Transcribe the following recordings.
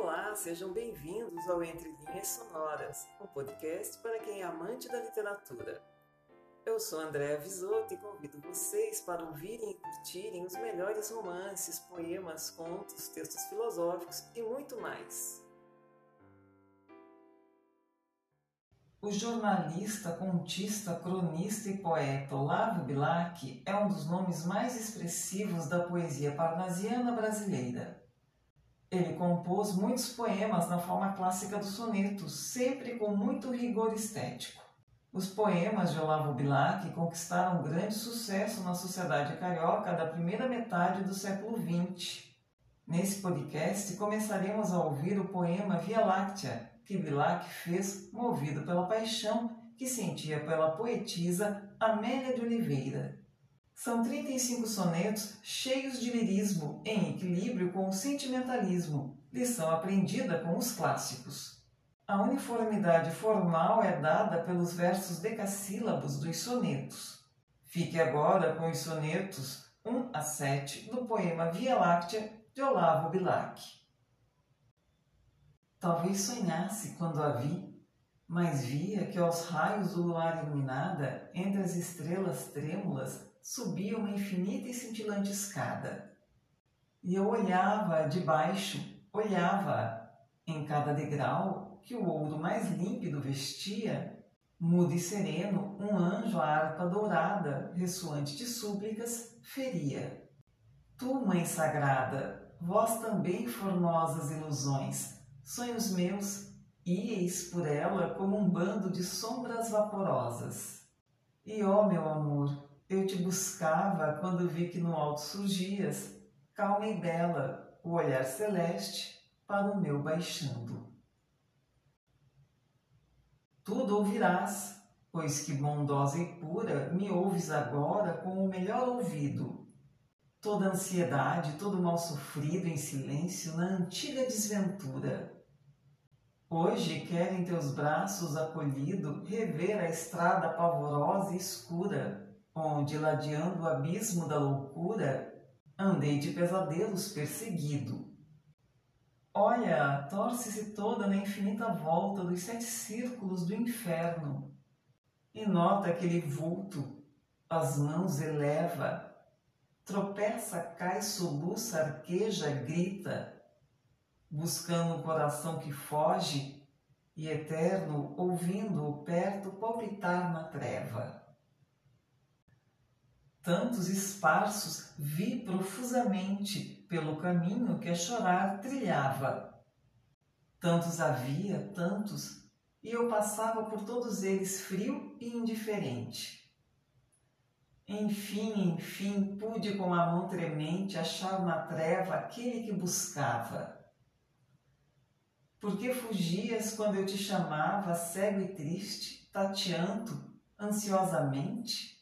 Olá, sejam bem-vindos ao Entre Linhas Sonoras, um podcast para quem é amante da literatura. Eu sou Andréa Visoto e convido vocês para ouvirem e curtirem os melhores romances, poemas, contos, textos filosóficos e muito mais. O jornalista, contista, cronista e poeta Olavo Bilac é um dos nomes mais expressivos da poesia parnasiana brasileira. Ele compôs muitos poemas na forma clássica do soneto, sempre com muito rigor estético. Os poemas de Olavo Bilac conquistaram grande sucesso na sociedade carioca da primeira metade do século XX. Nesse podcast começaremos a ouvir o poema Via Láctea, que Bilac fez movido pela paixão que sentia pela poetisa Amélia de Oliveira. São 35 sonetos cheios de lirismo, em equilíbrio com o sentimentalismo, lição aprendida com os clássicos. A uniformidade formal é dada pelos versos decassílabos dos sonetos. Fique agora com os sonetos 1 a 7 do poema Via Láctea de Olavo Bilac. Talvez sonhasse quando a vi, mas via que aos raios do luar iluminada, entre as estrelas trêmulas, subia uma infinita e cintilante escada. E eu olhava de baixo, olhava em cada degrau que o ouro mais límpido vestia, mudo e sereno, um anjo a harpa dourada, ressoante de súplicas, feria. Tu, Mãe Sagrada, vós também formosas ilusões, sonhos meus, ieis por ela como um bando de sombras vaporosas. E ó oh, meu amor, eu te buscava quando vi que no alto surgias, calma e bela, o olhar celeste para o meu baixando. Tudo ouvirás, pois que bondosa e pura me ouves agora com o melhor ouvido. Toda ansiedade, todo mal sofrido em silêncio na antiga desventura Hoje quero em teus braços acolhido rever a estrada pavorosa e escura, onde, ladeando o abismo da loucura, andei de pesadelos perseguido. Olha, torce-se toda na infinita volta dos sete círculos do inferno, e nota aquele vulto, as mãos eleva, tropeça, cai, soluça, arqueja, grita, buscando um coração que foge e eterno, ouvindo-o perto palpitar na treva. Tantos esparsos vi profusamente pelo caminho que a chorar trilhava. Tantos havia, tantos, e eu passava por todos eles frio e indiferente. Enfim, enfim, pude com a mão tremente achar na treva aquele que buscava por que fugias quando eu te chamava, cego e triste, tateando ansiosamente?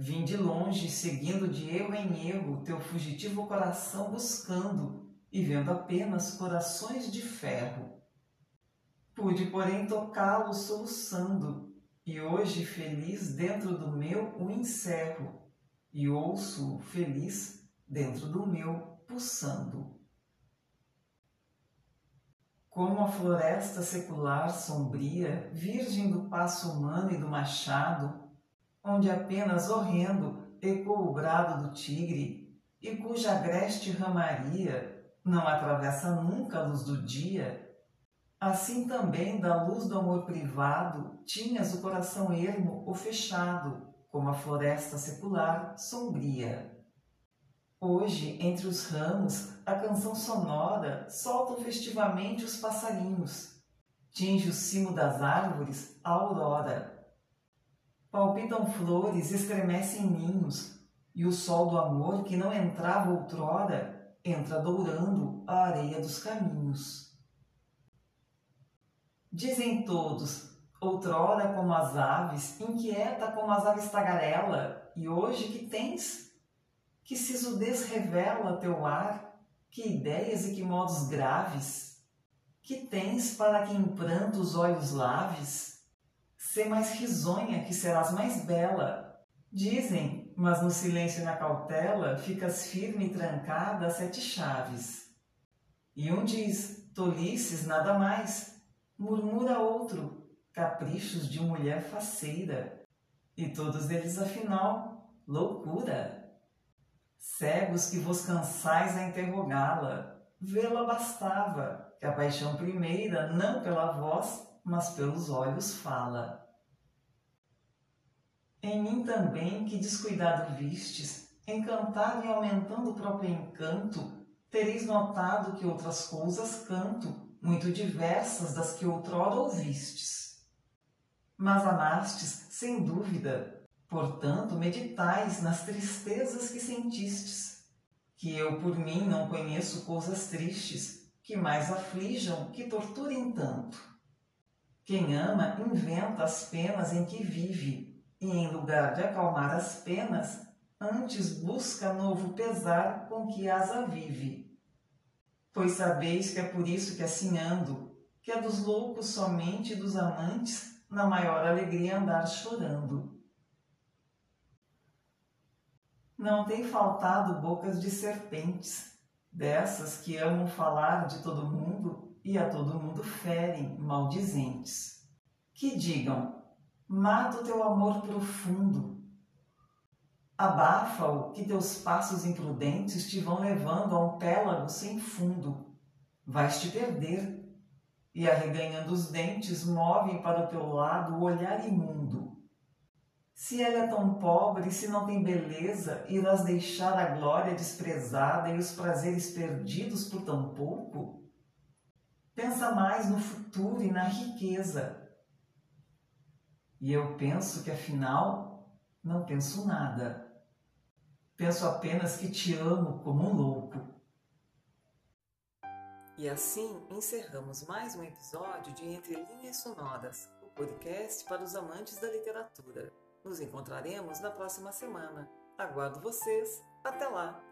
Vim de longe, seguindo de erro em erro, teu fugitivo coração buscando e vendo apenas corações de ferro. Pude, porém, tocá-lo soluçando, e hoje, feliz, dentro do meu o encerro, e ouço feliz dentro do meu pulsando. Como a floresta secular sombria, virgem do passo humano e do machado, onde apenas horrendo ecoa o brado do tigre, e cuja agreste ramaria não atravessa nunca a luz do dia, assim também da luz do amor privado tinhas o coração ermo ou fechado, como a floresta secular sombria. Hoje, entre os ramos, a canção sonora soltam festivamente os passarinhos. Tinge o cimo das árvores a aurora. Palpitam flores, estremecem ninhos, e o sol do amor, que não entrava outrora, entra dourando a areia dos caminhos. Dizem todos, outrora como as aves, inquieta como as aves tagarela, e hoje que tens? Que sisudez revela teu ar, que ideias e que modos graves, que tens para que em pranto os olhos laves? Sê mais risonha, que serás mais bela. Dizem, mas no silêncio e na cautela ficas firme e trancada a sete chaves. E um diz, tolices nada mais, murmura outro, caprichos de mulher faceira, e todos eles afinal, loucura. Cegos que vos cansais a interrogá-la, vê-la bastava, que a paixão primeira, não pela voz, mas pelos olhos fala. Em mim também, que descuidado vistes, encantado e aumentando o próprio encanto, tereis notado que outras coisas canto, muito diversas das que outrora ouvistes. Mas amastes, sem dúvida, portanto meditais nas tristezas que sentistes, que eu por mim não conheço coisas tristes, que mais aflijam, que torturem tanto. Quem ama inventa as penas em que vive, e em lugar de acalmar as penas, antes busca novo pesar com que as avive. Pois sabeis que é por isso que assim ando, que é dos loucos somente e dos amantes na maior alegria andar chorando. Não tem faltado bocas de serpentes, dessas que amam falar de todo mundo e a todo mundo ferem, maldizentes. Que digam, mata o teu amor profundo, abafa-o que teus passos imprudentes te vão levando a um pélago sem fundo. Vais te perder, e arreganhando os dentes, movem para o teu lado o olhar imundo. Se ela é tão pobre, se não tem beleza, irás deixar a glória desprezada e os prazeres perdidos por tão pouco? Pensa mais no futuro e na riqueza. E eu penso que afinal não penso nada. Penso apenas que te amo como um louco. E assim encerramos mais um episódio de Entre Linhas Sonoras, o podcast para os amantes da literatura. Nos encontraremos na próxima semana. Aguardo vocês. Até lá!